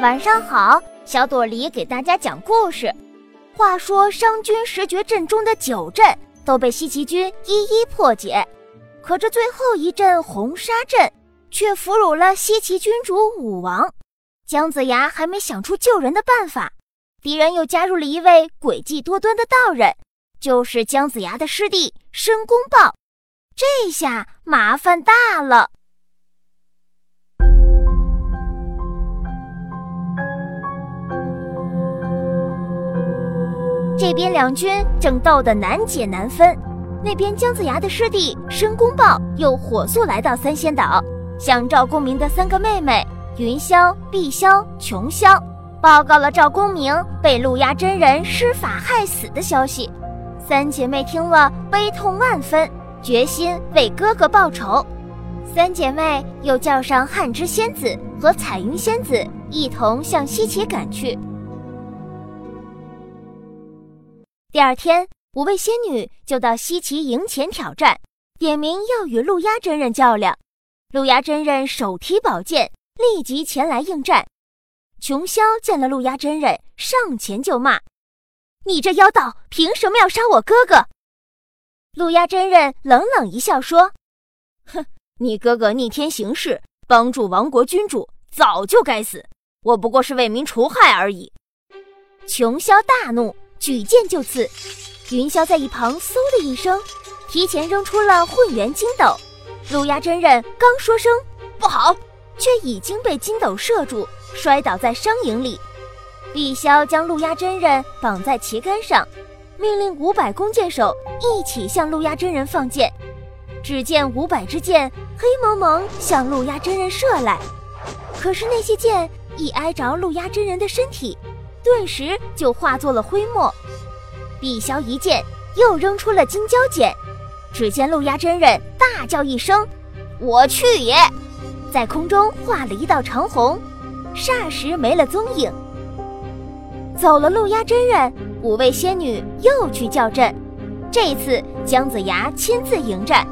晚上好，小朵梨给大家讲故事。话说商军十绝阵中的九阵都被西岐军一一破解，可这最后一阵红沙阵却俘虏了西岐君主武王。姜子牙还没想出救人的办法，敌人又加入了一位诡计多端的道人，就是姜子牙的师弟申公豹。这下麻烦大了。这边两军正斗得难解难分，那边姜子牙的师弟申公豹又火速来到三仙岛，向赵公明的三个妹妹云霄、碧霄、琼霄报告了赵公明被陆压真人施法害死的消息。三姐妹听了，悲痛万分，决心为哥哥报仇。三姐妹又叫上汉之仙子和彩云仙子，一同向西岐赶去。第二天，五位仙女就到西岐营前挑战，点名要与陆压真人较量。陆压真人手提宝剑，立即前来应战。琼霄见了陆压真人，上前就骂：“你这妖道，凭什么要杀我哥哥？”陆压真人冷冷一笑说：“哼，你哥哥逆天行事，帮助亡国君主，早就该死。我不过是为民除害而已。”琼霄大怒。举剑就刺，云霄在一旁嗖的一声，提前扔出了混元金斗。陆压真人刚说声不好，却已经被金斗射住，摔倒在商营里。碧霄将陆压真人绑在旗杆上，命令五百弓箭手一起向陆压真人放箭。只见五百支箭黑蒙蒙向陆压真人射来，可是那些箭一挨着陆压真人的身体。顿时就化作了灰墨，碧霄一剑又扔出了金蛟剪，只见陆压真人大叫一声：“我去也！”在空中画了一道长虹，霎时没了踪影。走了陆压真人，五位仙女又去叫阵，这一次姜子牙亲自迎战。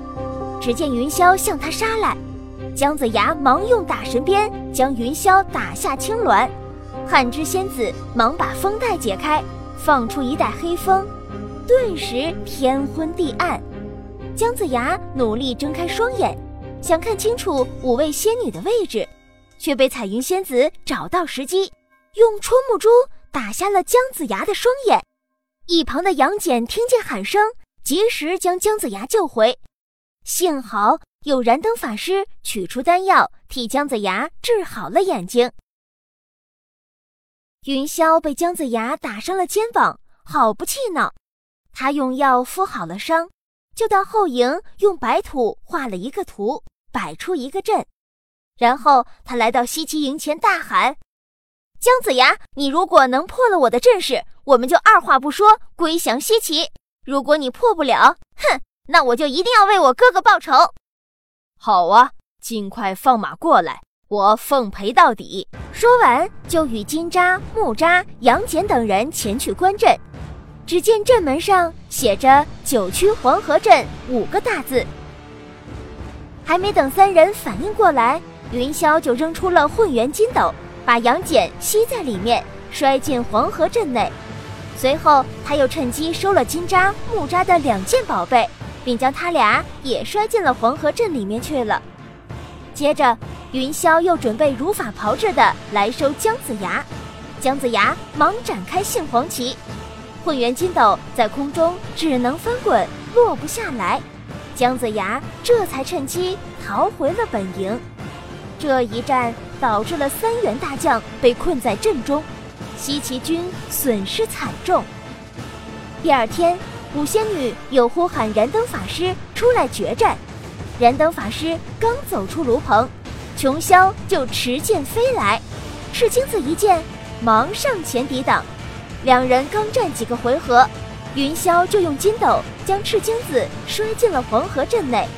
只见云霄向他杀来，姜子牙忙用打神鞭将云霄打下青鸾。汉之仙子忙把风带解开，放出一袋黑风，顿时天昏地暗。姜子牙努力睁开双眼，想看清楚五位仙女的位置，却被彩云仙子找到时机，用戳木珠打瞎了姜子牙的双眼。一旁的杨戬听见喊声，及时将姜子牙救回，幸好有燃灯法师取出丹药，替姜子牙治好了眼睛。云霄被姜子牙打伤了肩膀，好不气恼。他用药敷好了伤，就到后营用白土画了一个图，摆出一个阵。然后他来到西岐营前，大喊：“姜子牙，你如果能破了我的阵势，我们就二话不说归降西岐；如果你破不了，哼，那我就一定要为我哥哥报仇。”好啊，尽快放马过来，我奉陪到底。说完，就与金吒、木吒、杨戬等人前去观阵。只见阵门上写着“九曲黄河阵”五个大字。还没等三人反应过来，云霄就扔出了混元金斗，把杨戬吸在里面，摔进黄河阵内。随后，他又趁机收了金吒、木吒的两件宝贝，并将他俩也摔进了黄河阵里面去了。接着。云霄又准备如法炮制的来收姜子牙，姜子牙忙展开杏黄旗，混元金斗在空中只能翻滚，落不下来。姜子牙这才趁机逃回了本营。这一战导致了三员大将被困在阵中，西岐军损失惨重。第二天，五仙女又呼喊燃灯法师出来决战，燃灯法师刚走出炉棚。琼霄就持剑飞来，赤精子一见，忙上前抵挡。两人刚战几个回合，云霄就用金斗将赤精子摔进了黄河阵内。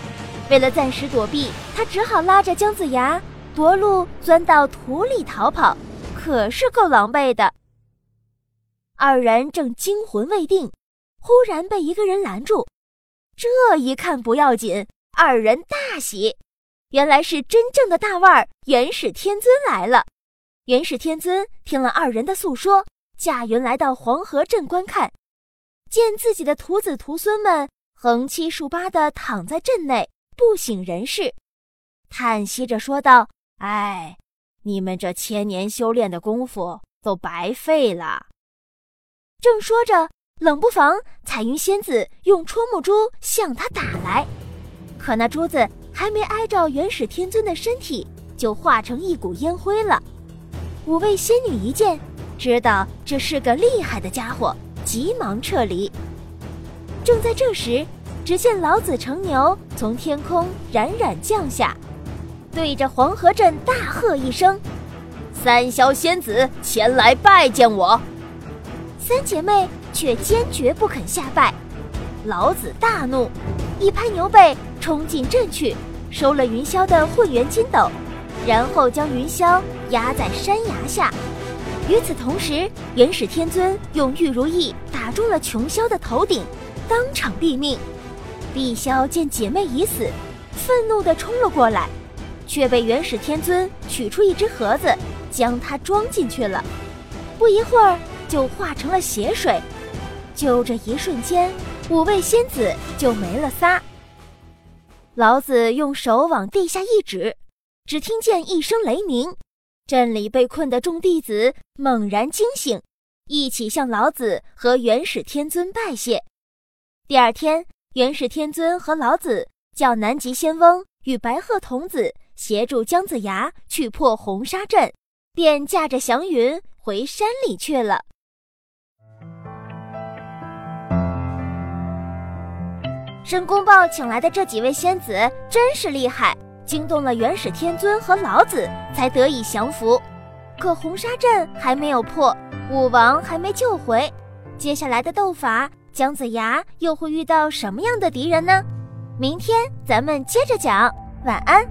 为了暂时躲避，他只好拉着姜子牙夺路钻到土里逃跑，可是够狼狈的。二人正惊魂未定，忽然被一个人拦住。这一看不要紧，二人大喜。原来是真正的大腕儿元始天尊来了，元始天尊听了二人的诉说，驾云来到黄河镇观看，见自己的徒子徒孙们横七竖八地躺在镇内，不省人事，叹息着说道：“哎，你们这千年修炼的功夫都白费了。”正说着，冷不防彩云仙子用戳木珠向他打来，可那珠子还没挨着元始天尊的身体，就化成一股烟灰了。五位仙女一见，知道这是个厉害的家伙，急忙撤离。正在这时，只见老子乘牛从天空冉冉降下，对着黄河镇大喝一声：“三霄仙子前来拜见我。”三姐妹却坚决不肯下拜。老子大怒，一拍牛背冲进镇去，收了云霄的混元金斗。然后将云霄压在山崖下。与此同时，元始天尊用玉如意打中了琼霄的头顶，当场毙命。碧霄见姐妹已死，愤怒地冲了过来，却被元始天尊取出一只盒子，将它装进去了。不一会儿，就化成了血水。就这一瞬间，五位仙子就没了仨。老子用手往地下一指。只听见一声雷鸣，镇里被困的众弟子猛然惊醒，一起向老子和元始天尊拜谢。第二天，元始天尊和老子叫南极仙翁与白鹤童子协助姜子牙去破红沙阵，便驾着祥云回山里去了。申公豹请来的这几位仙子真是厉害。惊动了元始天尊和老子，才得以降服。可红沙阵还没有破，武王还没救回，接下来的斗法，姜子牙又会遇到什么样的敌人呢？明天咱们接着讲。晚安。